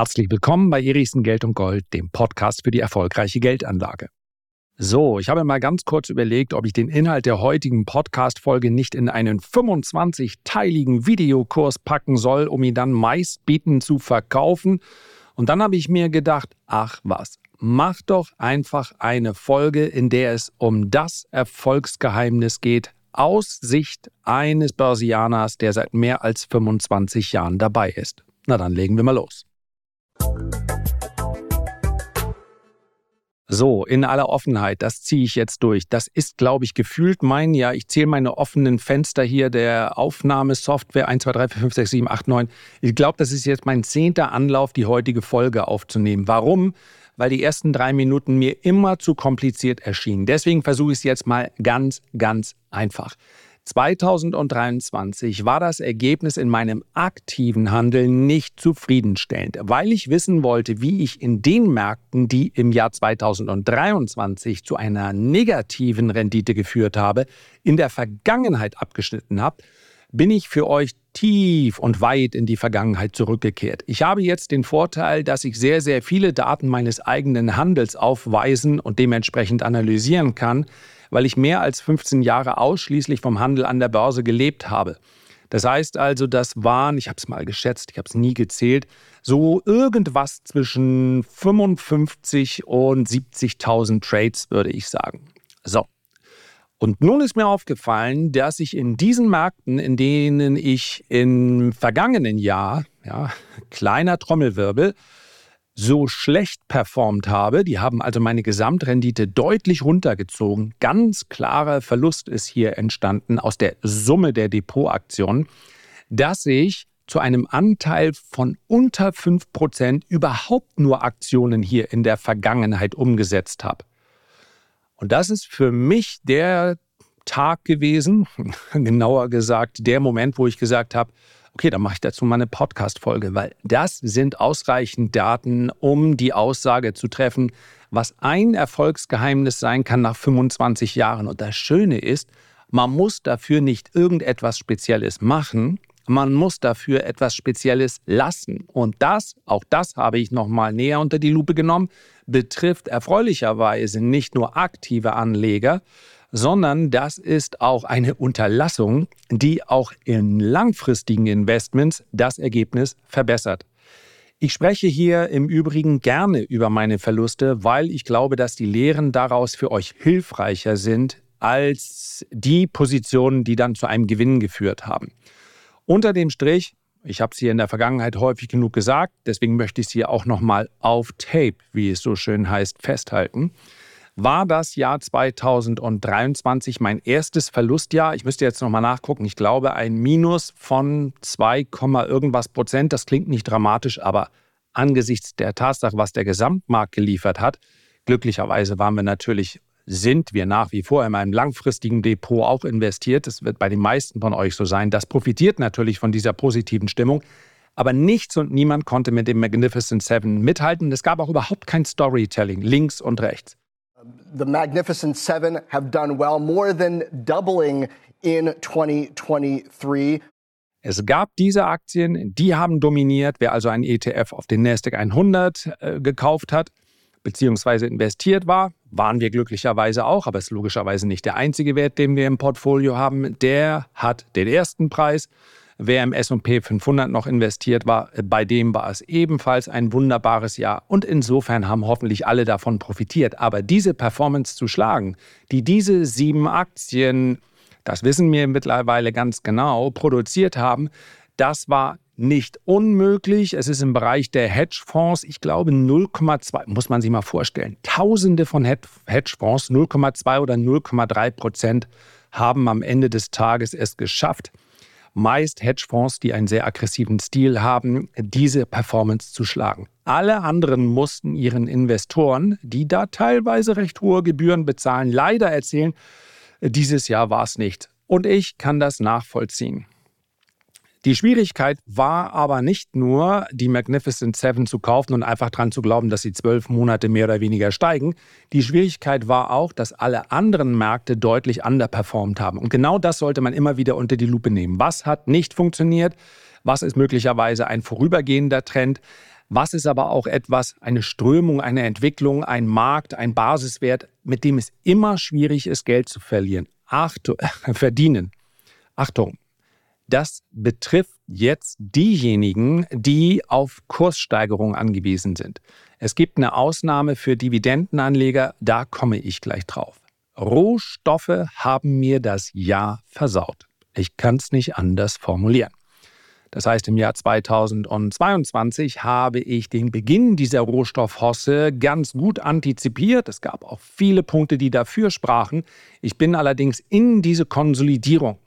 Herzlich willkommen bei Erichsen Geld und Gold, dem Podcast für die erfolgreiche Geldanlage. So, ich habe mal ganz kurz überlegt, ob ich den Inhalt der heutigen Podcast-Folge nicht in einen 25-teiligen Videokurs packen soll, um ihn dann meistbietend zu verkaufen. Und dann habe ich mir gedacht, ach was, mach doch einfach eine Folge, in der es um das Erfolgsgeheimnis geht, aus Sicht eines Börsianers, der seit mehr als 25 Jahren dabei ist. Na dann legen wir mal los. So, in aller Offenheit, das ziehe ich jetzt durch. Das ist, glaube ich, gefühlt mein, ja, ich zähle meine offenen Fenster hier der Aufnahmesoftware 1, 2, 3, 4, 5, 6, 7, 8, 9. Ich glaube, das ist jetzt mein zehnter Anlauf, die heutige Folge aufzunehmen. Warum? Weil die ersten drei Minuten mir immer zu kompliziert erschienen. Deswegen versuche ich es jetzt mal ganz, ganz einfach. 2023 war das Ergebnis in meinem aktiven Handeln nicht zufriedenstellend, weil ich wissen wollte, wie ich in den Märkten, die im Jahr 2023 zu einer negativen Rendite geführt habe, in der Vergangenheit abgeschnitten habe, bin ich für euch tief und weit in die Vergangenheit zurückgekehrt. Ich habe jetzt den Vorteil, dass ich sehr, sehr viele Daten meines eigenen Handels aufweisen und dementsprechend analysieren kann, weil ich mehr als 15 Jahre ausschließlich vom Handel an der Börse gelebt habe. Das heißt also, das waren, ich habe es mal geschätzt, ich habe es nie gezählt, so irgendwas zwischen 55 und 70.000 Trades, würde ich sagen. So. Und nun ist mir aufgefallen, dass ich in diesen Märkten, in denen ich im vergangenen Jahr, ja, kleiner Trommelwirbel, so schlecht performt habe. Die haben also meine Gesamtrendite deutlich runtergezogen. Ganz klarer Verlust ist hier entstanden aus der Summe der Depotaktionen, dass ich zu einem Anteil von unter 5% überhaupt nur Aktionen hier in der Vergangenheit umgesetzt habe. Und das ist für mich der Tag gewesen, genauer gesagt der Moment, wo ich gesagt habe, okay, dann mache ich dazu mal eine Podcast-Folge, weil das sind ausreichend Daten, um die Aussage zu treffen, was ein Erfolgsgeheimnis sein kann nach 25 Jahren. Und das Schöne ist, man muss dafür nicht irgendetwas Spezielles machen, man muss dafür etwas Spezielles lassen. Und das, auch das habe ich nochmal näher unter die Lupe genommen, betrifft erfreulicherweise nicht nur aktive Anleger, sondern das ist auch eine Unterlassung, die auch in langfristigen Investments das Ergebnis verbessert. Ich spreche hier im Übrigen gerne über meine Verluste, weil ich glaube, dass die Lehren daraus für euch hilfreicher sind als die Positionen, die dann zu einem Gewinn geführt haben. Unter dem Strich, ich habe es hier in der Vergangenheit häufig genug gesagt, deswegen möchte ich es hier auch nochmal auf Tape, wie es so schön heißt, festhalten war das Jahr 2023 mein erstes Verlustjahr. Ich müsste jetzt nochmal nachgucken. Ich glaube, ein Minus von 2, irgendwas Prozent. Das klingt nicht dramatisch, aber angesichts der Tatsache, was der Gesamtmarkt geliefert hat, glücklicherweise waren wir natürlich, sind wir nach wie vor in einem langfristigen Depot auch investiert. Das wird bei den meisten von euch so sein. Das profitiert natürlich von dieser positiven Stimmung. Aber nichts und niemand konnte mit dem Magnificent Seven mithalten. Es gab auch überhaupt kein Storytelling links und rechts. The Magnificent Seven have done well, more than doubling in 2023. Es gab diese Aktien, die haben dominiert. Wer also einen ETF auf den Nasdaq 100 äh, gekauft hat, beziehungsweise investiert war, waren wir glücklicherweise auch, aber es ist logischerweise nicht der einzige Wert, den wir im Portfolio haben. Der hat den ersten Preis. Wer im SP 500 noch investiert war, bei dem war es ebenfalls ein wunderbares Jahr. Und insofern haben hoffentlich alle davon profitiert. Aber diese Performance zu schlagen, die diese sieben Aktien, das wissen wir mittlerweile ganz genau, produziert haben, das war nicht unmöglich. Es ist im Bereich der Hedgefonds, ich glaube 0,2, muss man sich mal vorstellen. Tausende von Hedgefonds, 0,2 oder 0,3 Prozent, haben am Ende des Tages es geschafft, meist Hedgefonds, die einen sehr aggressiven Stil haben, diese Performance zu schlagen. Alle anderen mussten ihren Investoren, die da teilweise recht hohe Gebühren bezahlen, leider erzählen, dieses Jahr war es nicht. Und ich kann das nachvollziehen. Die Schwierigkeit war aber nicht nur, die Magnificent Seven zu kaufen und einfach dran zu glauben, dass sie zwölf Monate mehr oder weniger steigen. Die Schwierigkeit war auch, dass alle anderen Märkte deutlich underperformt haben. Und genau das sollte man immer wieder unter die Lupe nehmen. Was hat nicht funktioniert? Was ist möglicherweise ein vorübergehender Trend? Was ist aber auch etwas, eine Strömung, eine Entwicklung, ein Markt, ein Basiswert, mit dem es immer schwierig ist, Geld zu verlieren? Achtung, verdienen. Achtung, das betrifft jetzt diejenigen, die auf Kurssteigerungen angewiesen sind. Es gibt eine Ausnahme für Dividendenanleger, da komme ich gleich drauf. Rohstoffe haben mir das Jahr versaut. Ich kann es nicht anders formulieren. Das heißt, im Jahr 2022 habe ich den Beginn dieser Rohstoffhosse ganz gut antizipiert. Es gab auch viele Punkte, die dafür sprachen. Ich bin allerdings in diese Konsolidierung.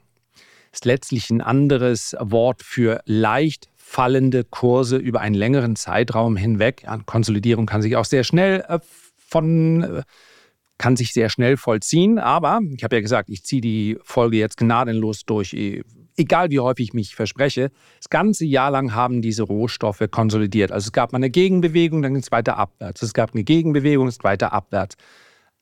Ist letztlich ein anderes Wort für leicht fallende Kurse über einen längeren Zeitraum hinweg. Ja, Konsolidierung kann sich auch sehr schnell äh, von äh, kann sich sehr schnell vollziehen, aber ich habe ja gesagt, ich ziehe die Folge jetzt gnadenlos durch egal wie häufig ich mich verspreche, das ganze Jahr lang haben diese Rohstoffe konsolidiert. Also es gab mal eine Gegenbewegung, dann ging es weiter abwärts. Es gab eine Gegenbewegung, es ist weiter abwärts.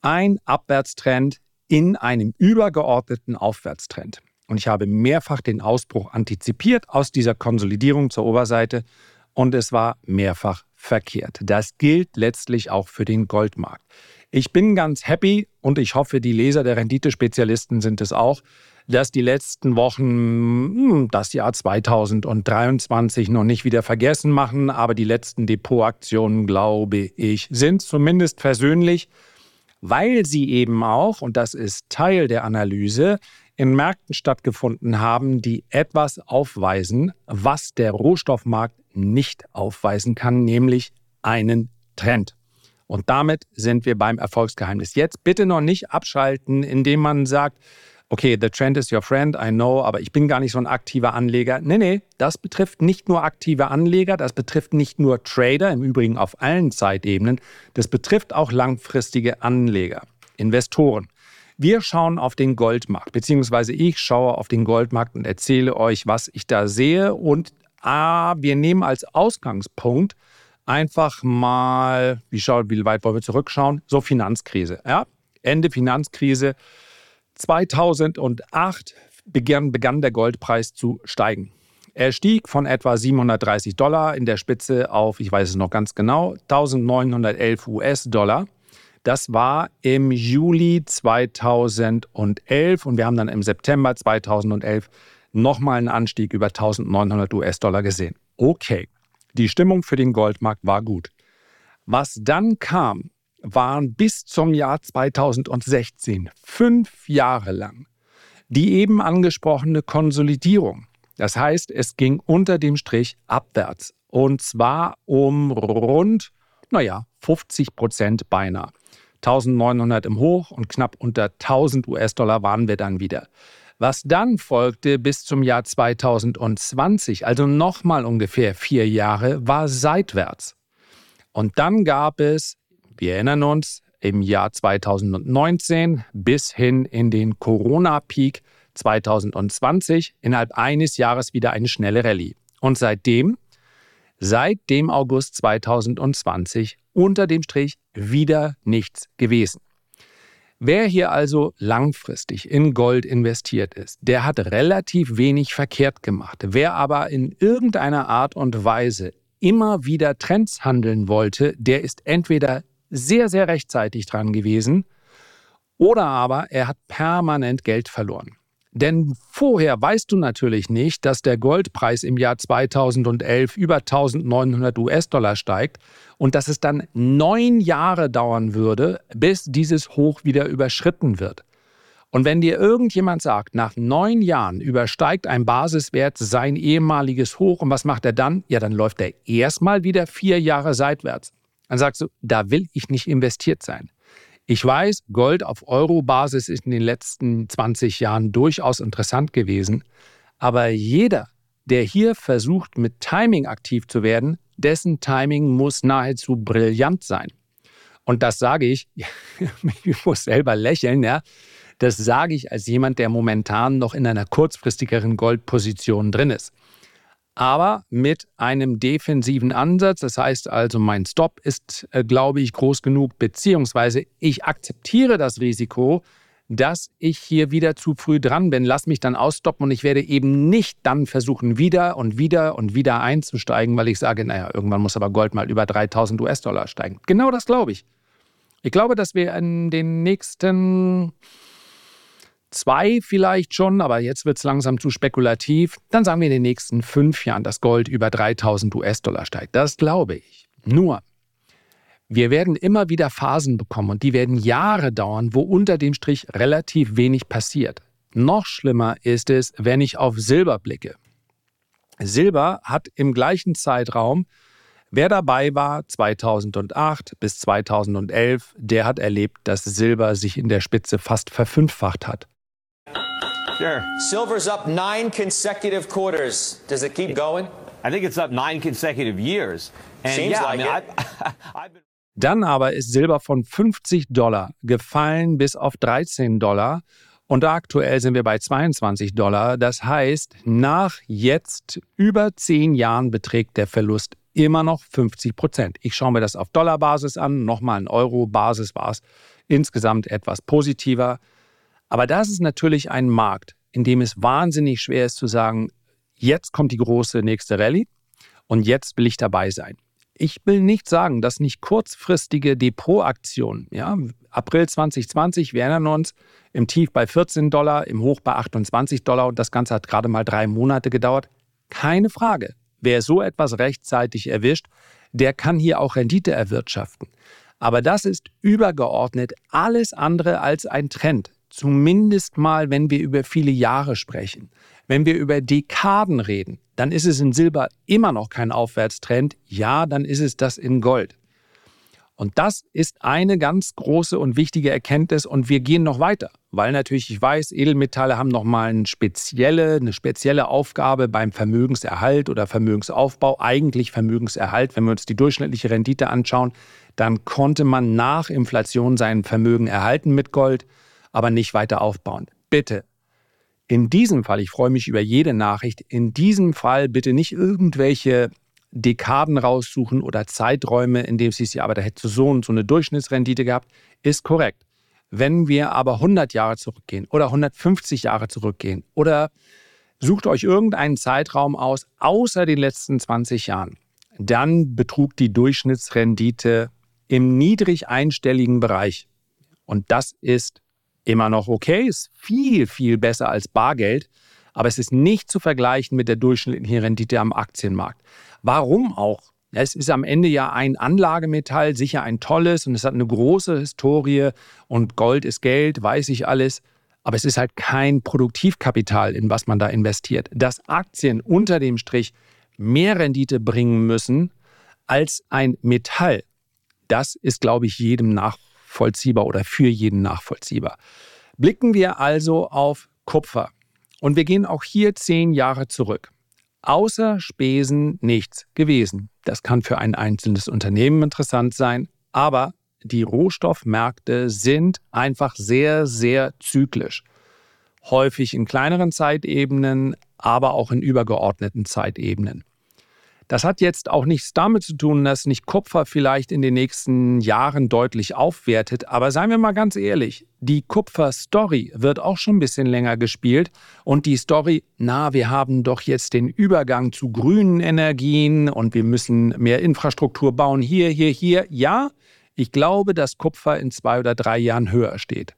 Ein Abwärtstrend in einem übergeordneten Aufwärtstrend. Und ich habe mehrfach den Ausbruch antizipiert aus dieser Konsolidierung zur Oberseite und es war mehrfach verkehrt. Das gilt letztlich auch für den Goldmarkt. Ich bin ganz happy und ich hoffe, die Leser der Renditespezialisten sind es auch, dass die letzten Wochen das Jahr 2023 noch nicht wieder vergessen machen, aber die letzten Depotaktionen, glaube ich, sind zumindest versöhnlich, weil sie eben auch, und das ist Teil der Analyse, in Märkten stattgefunden haben, die etwas aufweisen, was der Rohstoffmarkt nicht aufweisen kann, nämlich einen Trend. Und damit sind wir beim Erfolgsgeheimnis. Jetzt bitte noch nicht abschalten, indem man sagt, okay, the trend is your friend, I know, aber ich bin gar nicht so ein aktiver Anleger. Nee, nee, das betrifft nicht nur aktive Anleger, das betrifft nicht nur Trader, im Übrigen auf allen Zeitebenen, das betrifft auch langfristige Anleger, Investoren. Wir schauen auf den Goldmarkt, beziehungsweise ich schaue auf den Goldmarkt und erzähle euch, was ich da sehe. Und ah, wir nehmen als Ausgangspunkt einfach mal, wie, schaut, wie weit wollen wir zurückschauen? So Finanzkrise. Ja? Ende Finanzkrise 2008 begann, begann der Goldpreis zu steigen. Er stieg von etwa 730 Dollar in der Spitze auf, ich weiß es noch ganz genau, 1911 US-Dollar. Das war im Juli 2011 und wir haben dann im September 2011 nochmal einen Anstieg über 1900 US-Dollar gesehen. Okay, die Stimmung für den Goldmarkt war gut. Was dann kam, waren bis zum Jahr 2016, fünf Jahre lang, die eben angesprochene Konsolidierung. Das heißt, es ging unter dem Strich abwärts. Und zwar um rund, naja, 50 Prozent beinahe. 1900 im Hoch und knapp unter 1000 US-Dollar waren wir dann wieder. Was dann folgte bis zum Jahr 2020, also nochmal ungefähr vier Jahre, war seitwärts. Und dann gab es wir erinnern uns, im Jahr 2019 bis hin in den Corona-Peak 2020 innerhalb eines Jahres wieder eine schnelle Rallye. Und seitdem, seit dem August 2020, unter dem Strich wieder nichts gewesen. Wer hier also langfristig in Gold investiert ist, der hat relativ wenig verkehrt gemacht. Wer aber in irgendeiner Art und Weise immer wieder Trends handeln wollte, der ist entweder sehr, sehr rechtzeitig dran gewesen oder aber er hat permanent Geld verloren. Denn vorher weißt du natürlich nicht, dass der Goldpreis im Jahr 2011 über 1900 US-Dollar steigt und dass es dann neun Jahre dauern würde, bis dieses Hoch wieder überschritten wird. Und wenn dir irgendjemand sagt, nach neun Jahren übersteigt ein Basiswert sein ehemaliges Hoch und was macht er dann? Ja, dann läuft er erstmal wieder vier Jahre seitwärts dann sagst du, da will ich nicht investiert sein. Ich weiß, Gold auf Euro-Basis ist in den letzten 20 Jahren durchaus interessant gewesen, aber jeder, der hier versucht, mit Timing aktiv zu werden, dessen Timing muss nahezu brillant sein. Und das sage ich, ich muss selber lächeln, ja. Das sage ich als jemand, der momentan noch in einer kurzfristigeren Goldposition drin ist aber mit einem defensiven Ansatz. Das heißt also, mein Stop ist, äh, glaube ich, groß genug, beziehungsweise ich akzeptiere das Risiko, dass ich hier wieder zu früh dran bin. Lass mich dann ausstoppen und ich werde eben nicht dann versuchen, wieder und wieder und wieder einzusteigen, weil ich sage, naja, irgendwann muss aber Gold mal über 3000 US-Dollar steigen. Genau das glaube ich. Ich glaube, dass wir in den nächsten zwei vielleicht schon, aber jetzt wird es langsam zu spekulativ. Dann sagen wir in den nächsten fünf Jahren, dass Gold über 3000 US-Dollar steigt. Das glaube ich. Nur, wir werden immer wieder Phasen bekommen und die werden Jahre dauern, wo unter dem Strich relativ wenig passiert. Noch schlimmer ist es, wenn ich auf Silber blicke. Silber hat im gleichen Zeitraum, wer dabei war 2008 bis 2011, der hat erlebt, dass Silber sich in der Spitze fast verfünffacht hat. Sure. Silver's up nine consecutive quarters. Does it keep going? I think it's up nine consecutive years. And Seems yeah, like I mean, it. I've, I've been dann aber ist Silber von 50 Dollar gefallen bis auf 13 Dollar und aktuell sind wir bei 22 Dollar. Das heißt, nach jetzt über 10 Jahren beträgt der Verlust immer noch 50 Prozent. Ich schaue mir das auf Dollarbasis an, nochmal in Euro-Basis war es insgesamt etwas positiver. Aber das ist natürlich ein Markt, in dem es wahnsinnig schwer ist zu sagen, jetzt kommt die große nächste Rallye und jetzt will ich dabei sein. Ich will nicht sagen, dass nicht kurzfristige Depotaktionen, ja, April 2020, wir erinnern uns, im Tief bei 14 Dollar, im Hoch bei 28 Dollar und das Ganze hat gerade mal drei Monate gedauert. Keine Frage. Wer so etwas rechtzeitig erwischt, der kann hier auch Rendite erwirtschaften. Aber das ist übergeordnet alles andere als ein Trend. Zumindest mal, wenn wir über viele Jahre sprechen. Wenn wir über Dekaden reden, dann ist es in Silber immer noch kein Aufwärtstrend. Ja, dann ist es das in Gold. Und das ist eine ganz große und wichtige Erkenntnis und wir gehen noch weiter, weil natürlich ich weiß, Edelmetalle haben nochmal eine spezielle, eine spezielle Aufgabe beim Vermögenserhalt oder Vermögensaufbau, eigentlich Vermögenserhalt. Wenn wir uns die durchschnittliche Rendite anschauen, dann konnte man nach Inflation sein Vermögen erhalten mit Gold, aber nicht weiter aufbauen. Bitte in diesem Fall, ich freue mich über jede Nachricht, in diesem Fall bitte nicht irgendwelche Dekaden raussuchen oder Zeiträume, in es hieß, ja, aber da hätte so und so eine Durchschnittsrendite gehabt, ist korrekt. Wenn wir aber 100 Jahre zurückgehen oder 150 Jahre zurückgehen oder sucht euch irgendeinen Zeitraum aus, außer den letzten 20 Jahren, dann betrug die Durchschnittsrendite im niedrig einstelligen Bereich. Und das ist immer noch okay, ist viel, viel besser als Bargeld, aber es ist nicht zu vergleichen mit der durchschnittlichen Rendite am Aktienmarkt. Warum auch? Es ist am Ende ja ein Anlagemetall, sicher ein tolles und es hat eine große Historie und Gold ist Geld, weiß ich alles. Aber es ist halt kein Produktivkapital, in was man da investiert. Dass Aktien unter dem Strich mehr Rendite bringen müssen als ein Metall, das ist, glaube ich, jedem nach, nachvollziehbar oder für jeden nachvollziehbar. Blicken wir also auf Kupfer. Und wir gehen auch hier zehn Jahre zurück. Außer Spesen nichts gewesen. Das kann für ein einzelnes Unternehmen interessant sein, aber die Rohstoffmärkte sind einfach sehr, sehr zyklisch. Häufig in kleineren Zeitebenen, aber auch in übergeordneten Zeitebenen. Das hat jetzt auch nichts damit zu tun, dass nicht Kupfer vielleicht in den nächsten Jahren deutlich aufwertet. Aber seien wir mal ganz ehrlich, die Kupfer-Story wird auch schon ein bisschen länger gespielt. Und die Story, na, wir haben doch jetzt den Übergang zu grünen Energien und wir müssen mehr Infrastruktur bauen, hier, hier, hier. Ja, ich glaube, dass Kupfer in zwei oder drei Jahren höher steht.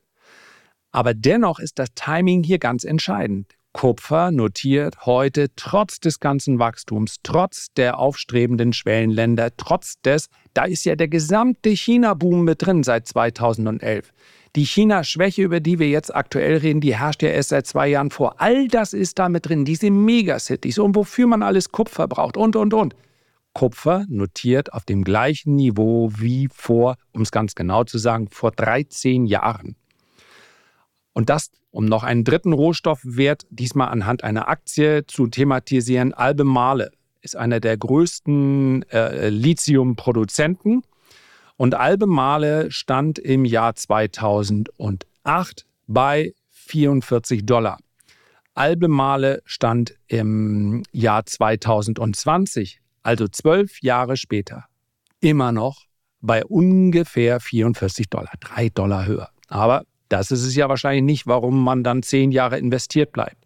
Aber dennoch ist das Timing hier ganz entscheidend. Kupfer notiert heute trotz des ganzen Wachstums, trotz der aufstrebenden Schwellenländer, trotz des, da ist ja der gesamte China-Boom mit drin seit 2011. Die China-Schwäche, über die wir jetzt aktuell reden, die herrscht ja erst seit zwei Jahren vor. All das ist da mit drin, diese Megacities und wofür man alles Kupfer braucht und, und, und. Kupfer notiert auf dem gleichen Niveau wie vor, um es ganz genau zu sagen, vor 13 Jahren. Und das, um noch einen dritten Rohstoffwert, diesmal anhand einer Aktie zu thematisieren, Albemarle ist einer der größten äh, Lithiumproduzenten. Und Albemarle stand im Jahr 2008 bei 44 Dollar. Albemarle stand im Jahr 2020, also zwölf Jahre später, immer noch bei ungefähr 44 Dollar, drei Dollar höher. Aber Das ist es ja wahrscheinlich nicht, warum man dann zehn Jahre investiert bleibt.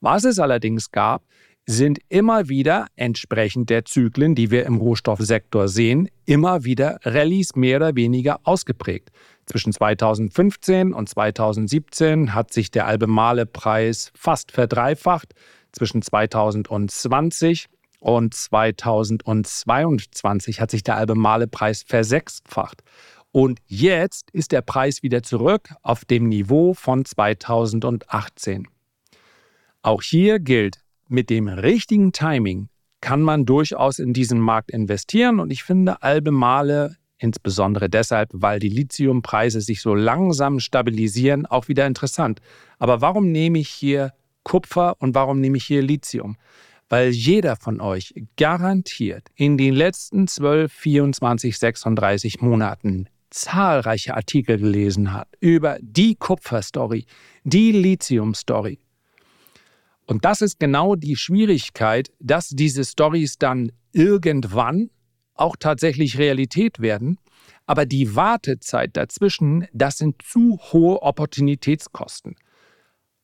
Was es allerdings gab, sind immer wieder entsprechend der Zyklen, die wir im Rohstoffsektor sehen, immer wieder Rallyes mehr oder weniger ausgeprägt. Zwischen 2015 und 2017 hat sich der Albemarle-Preis fast verdreifacht. Zwischen 2020 und 2022 hat sich der Albemarle-Preis versechsfacht. Und jetzt ist der Preis wieder zurück auf dem Niveau von 2018. Auch hier gilt, mit dem richtigen Timing kann man durchaus in diesen Markt investieren. Und ich finde Albemarle insbesondere deshalb, weil die Lithiumpreise sich so langsam stabilisieren, auch wieder interessant. Aber warum nehme ich hier Kupfer und warum nehme ich hier Lithium? Weil jeder von euch garantiert in den letzten 12, 24, 36 Monaten zahlreiche Artikel gelesen hat über die Kupferstory, die Lithium-Story. Und das ist genau die Schwierigkeit, dass diese Stories dann irgendwann auch tatsächlich Realität werden. Aber die Wartezeit dazwischen, das sind zu hohe Opportunitätskosten.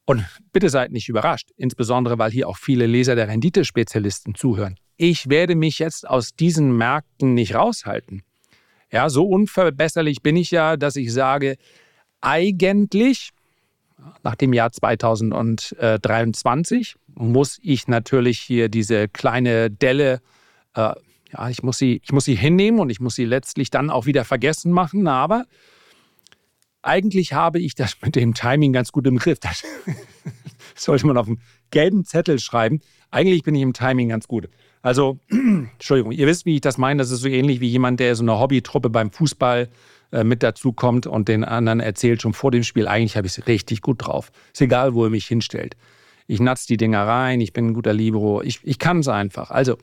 Und bitte seid nicht überrascht, insbesondere weil hier auch viele Leser der Renditespezialisten zuhören. Ich werde mich jetzt aus diesen Märkten nicht raushalten. Ja, so unverbesserlich bin ich ja, dass ich sage, eigentlich nach dem Jahr 2023 muss ich natürlich hier diese kleine Delle, äh, ja, ich muss, sie, ich muss sie hinnehmen und ich muss sie letztlich dann auch wieder vergessen machen. Aber eigentlich habe ich das mit dem Timing ganz gut im Griff. Das sollte man auf einen gelben Zettel schreiben. Eigentlich bin ich im Timing ganz gut. Also, Entschuldigung, ihr wisst, wie ich das meine. Das ist so ähnlich wie jemand, der so eine Hobbytruppe beim Fußball äh, mit dazu kommt und den anderen erzählt schon vor dem Spiel, eigentlich habe ich es richtig gut drauf. Ist egal, wo er mich hinstellt. Ich natz die Dinger rein, ich bin ein guter Libero, ich, ich kann es einfach. Also,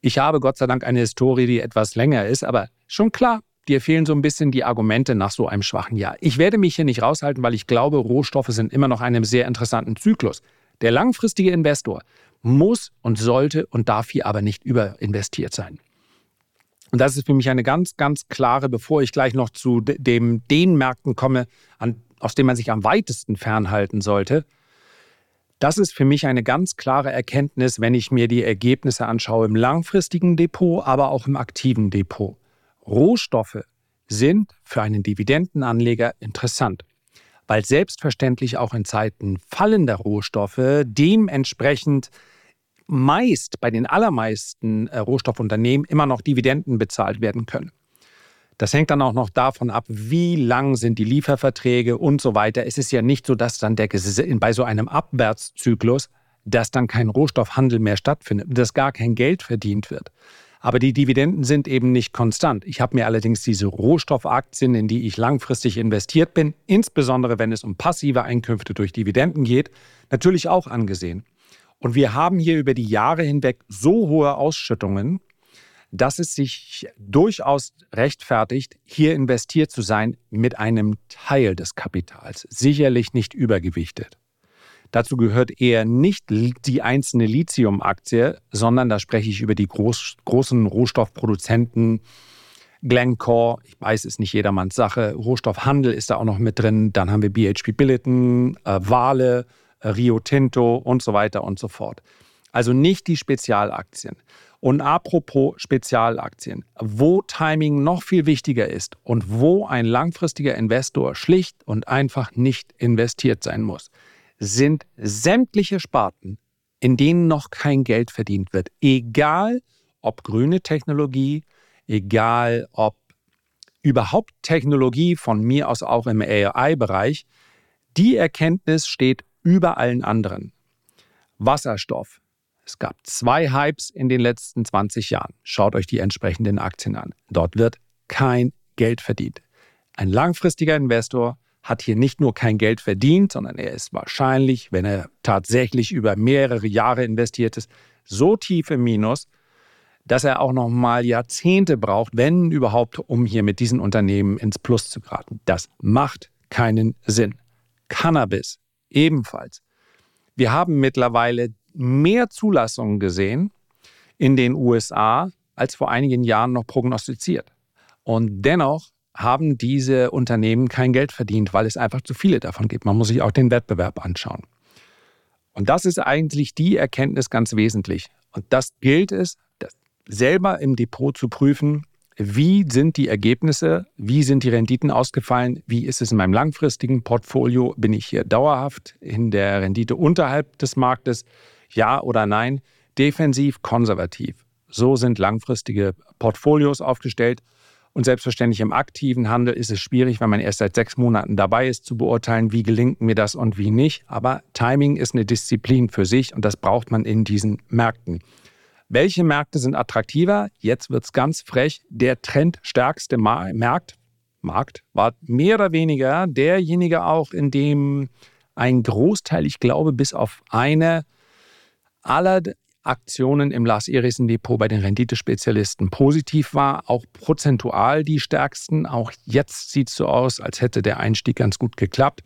ich habe Gott sei Dank eine Historie, die etwas länger ist, aber schon klar, dir fehlen so ein bisschen die Argumente nach so einem schwachen Jahr. Ich werde mich hier nicht raushalten, weil ich glaube, Rohstoffe sind immer noch einem sehr interessanten Zyklus. Der langfristige Investor muss und sollte und darf hier aber nicht überinvestiert sein. Und das ist für mich eine ganz, ganz klare, bevor ich gleich noch zu dem, den Märkten komme, an, aus denen man sich am weitesten fernhalten sollte. Das ist für mich eine ganz klare Erkenntnis, wenn ich mir die Ergebnisse anschaue im langfristigen Depot, aber auch im aktiven Depot. Rohstoffe sind für einen Dividendenanleger interessant, weil selbstverständlich auch in Zeiten fallender Rohstoffe dementsprechend meist bei den allermeisten äh, Rohstoffunternehmen immer noch Dividenden bezahlt werden können. Das hängt dann auch noch davon ab, wie lang sind die Lieferverträge und so weiter. Es ist ja nicht so, dass dann der, bei so einem Abwärtszyklus, dass dann kein Rohstoffhandel mehr stattfindet, dass gar kein Geld verdient wird. Aber die Dividenden sind eben nicht konstant. Ich habe mir allerdings diese Rohstoffaktien, in die ich langfristig investiert bin, insbesondere wenn es um passive Einkünfte durch Dividenden geht, natürlich auch angesehen. Und wir haben hier über die Jahre hinweg so hohe Ausschüttungen, dass es sich durchaus rechtfertigt, hier investiert zu sein mit einem Teil des Kapitals, sicherlich nicht übergewichtet. Dazu gehört eher nicht die einzelne Lithium-Aktie, sondern da spreche ich über die groß, großen Rohstoffproduzenten, Glencore, ich weiß, ist nicht jedermanns Sache, Rohstoffhandel ist da auch noch mit drin, dann haben wir BHP Billiton, äh, Wale, Rio Tinto und so weiter und so fort. Also nicht die Spezialaktien. Und apropos Spezialaktien, wo Timing noch viel wichtiger ist und wo ein langfristiger Investor schlicht und einfach nicht investiert sein muss, sind sämtliche Sparten, in denen noch kein Geld verdient wird. Egal ob grüne Technologie, egal ob überhaupt Technologie von mir aus auch im AI-Bereich, die Erkenntnis steht über allen anderen. Wasserstoff. Es gab zwei Hypes in den letzten 20 Jahren. Schaut euch die entsprechenden Aktien an. Dort wird kein Geld verdient. Ein langfristiger Investor hat hier nicht nur kein Geld verdient, sondern er ist wahrscheinlich, wenn er tatsächlich über mehrere Jahre investiert ist, so tief im Minus, dass er auch noch mal Jahrzehnte braucht, wenn überhaupt, um hier mit diesen Unternehmen ins Plus zu geraten. Das macht keinen Sinn. Cannabis ebenfalls. Wir haben mittlerweile mehr Zulassungen gesehen in den USA als vor einigen Jahren noch prognostiziert. Und dennoch haben diese Unternehmen kein Geld verdient, weil es einfach zu viele davon gibt. Man muss sich auch den Wettbewerb anschauen. Und das ist eigentlich die Erkenntnis ganz wesentlich. Und das gilt es, selber im Depot zu prüfen, wie sind die Ergebnisse, wie sind die Renditen ausgefallen, wie ist es in meinem langfristigen Portfolio, bin ich hier dauerhaft in der Rendite unterhalb des Marktes, ja oder nein, defensiv, konservativ. So sind langfristige Portfolios aufgestellt. Und selbstverständlich im aktiven Handel ist es schwierig, wenn man erst seit sechs Monaten dabei ist, zu beurteilen, wie gelingt mir das und wie nicht. Aber Timing ist eine Disziplin für sich und das braucht man in diesen Märkten. Welche Märkte sind attraktiver? Jetzt wird es ganz frech. Der trendstärkste Markt, Markt war mehr oder weniger derjenige auch, in dem ein Großteil, ich glaube, bis auf eine aller Aktionen im Lars Eriksen Depot bei den Renditespezialisten positiv war, auch prozentual die stärksten. Auch jetzt sieht es so aus, als hätte der Einstieg ganz gut geklappt.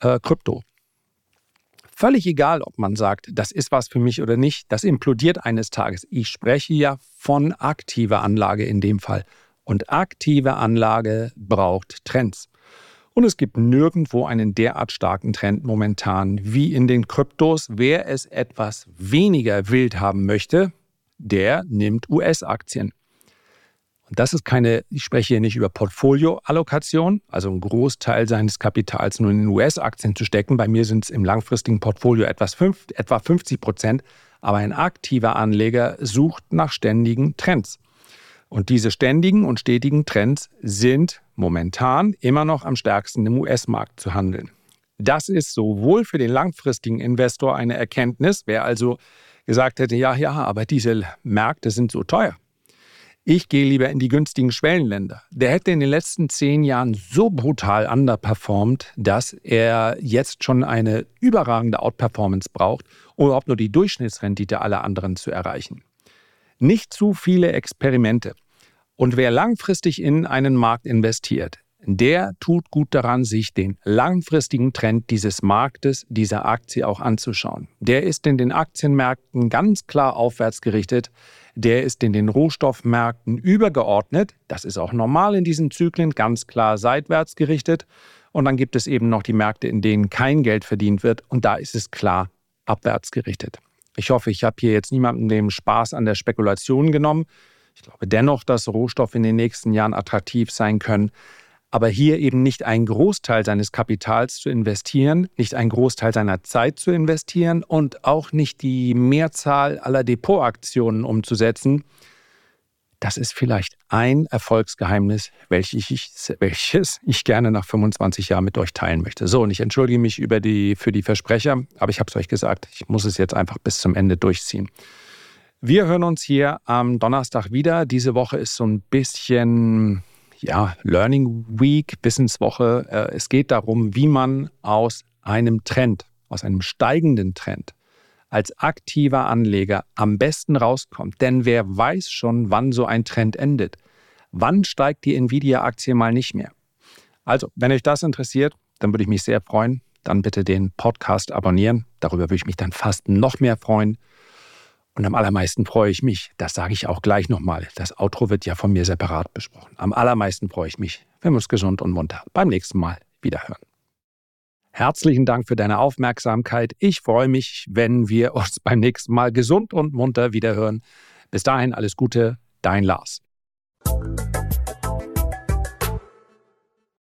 Äh, Krypto. Völlig egal, ob man sagt, das ist was für mich oder nicht, das implodiert eines Tages. Ich spreche ja von aktiver Anlage in dem Fall. Und aktive Anlage braucht Trends. Und es gibt nirgendwo einen derart starken Trend momentan wie in den Kryptos. Wer es etwas weniger wild haben möchte, der nimmt US-Aktien. Und das ist keine, ich spreche hier nicht über Portfolioallokation, also einen Großteil seines Kapitals nur in US-Aktien zu stecken. Bei mir sind es im langfristigen Portfolio etwas fünf, etwa 50 Prozent. Aber ein aktiver Anleger sucht nach ständigen Trends. Und diese ständigen und stetigen Trends sind momentan immer noch am stärksten im US-Markt zu handeln. Das ist sowohl für den langfristigen Investor eine Erkenntnis, wer also gesagt hätte, ja, ja, aber diese Märkte sind so teuer ich gehe lieber in die günstigen Schwellenländer. Der hätte in den letzten zehn Jahren so brutal underperformed, dass er jetzt schon eine überragende Outperformance braucht, um überhaupt nur die Durchschnittsrendite aller anderen zu erreichen. Nicht zu viele Experimente. Und wer langfristig in einen Markt investiert, der tut gut daran, sich den langfristigen Trend dieses Marktes, dieser Aktie auch anzuschauen. Der ist in den Aktienmärkten ganz klar aufwärts gerichtet der ist in den Rohstoffmärkten übergeordnet. Das ist auch normal in diesen Zyklen, ganz klar seitwärts gerichtet. Und dann gibt es eben noch die Märkte, in denen kein Geld verdient wird. Und da ist es klar abwärts gerichtet. Ich hoffe, ich habe hier jetzt niemandem den Spaß an der Spekulation genommen. Ich glaube dennoch, dass Rohstoffe in den nächsten Jahren attraktiv sein können aber hier eben nicht einen Großteil seines Kapitals zu investieren, nicht einen Großteil seiner Zeit zu investieren und auch nicht die Mehrzahl aller Depotaktionen umzusetzen, das ist vielleicht ein Erfolgsgeheimnis, welches ich, welches ich gerne nach 25 Jahren mit euch teilen möchte. So, und ich entschuldige mich die, für die Versprecher, aber ich habe es euch gesagt, ich muss es jetzt einfach bis zum Ende durchziehen. Wir hören uns hier am Donnerstag wieder. Diese Woche ist so ein bisschen ja, Learning Week, Wissenswoche. Äh, es geht darum, wie man aus einem Trend, aus einem steigenden Trend, als aktiver Anleger am besten rauskommt. Denn wer weiß schon, wann so ein Trend endet? Wann steigt die Nvidia-Aktie mal nicht mehr? Also, wenn euch das interessiert, dann würde ich mich sehr freuen. Dann bitte den Podcast abonnieren. Darüber würde ich mich dann fast noch mehr freuen. Und am allermeisten freue ich mich, das sage ich auch gleich nochmal, das Outro wird ja von mir separat besprochen. Am allermeisten freue ich mich, wenn wir uns gesund und munter beim nächsten Mal wiederhören. Herzlichen Dank für deine Aufmerksamkeit. Ich freue mich, wenn wir uns beim nächsten Mal gesund und munter wiederhören. Bis dahin alles Gute, dein Lars.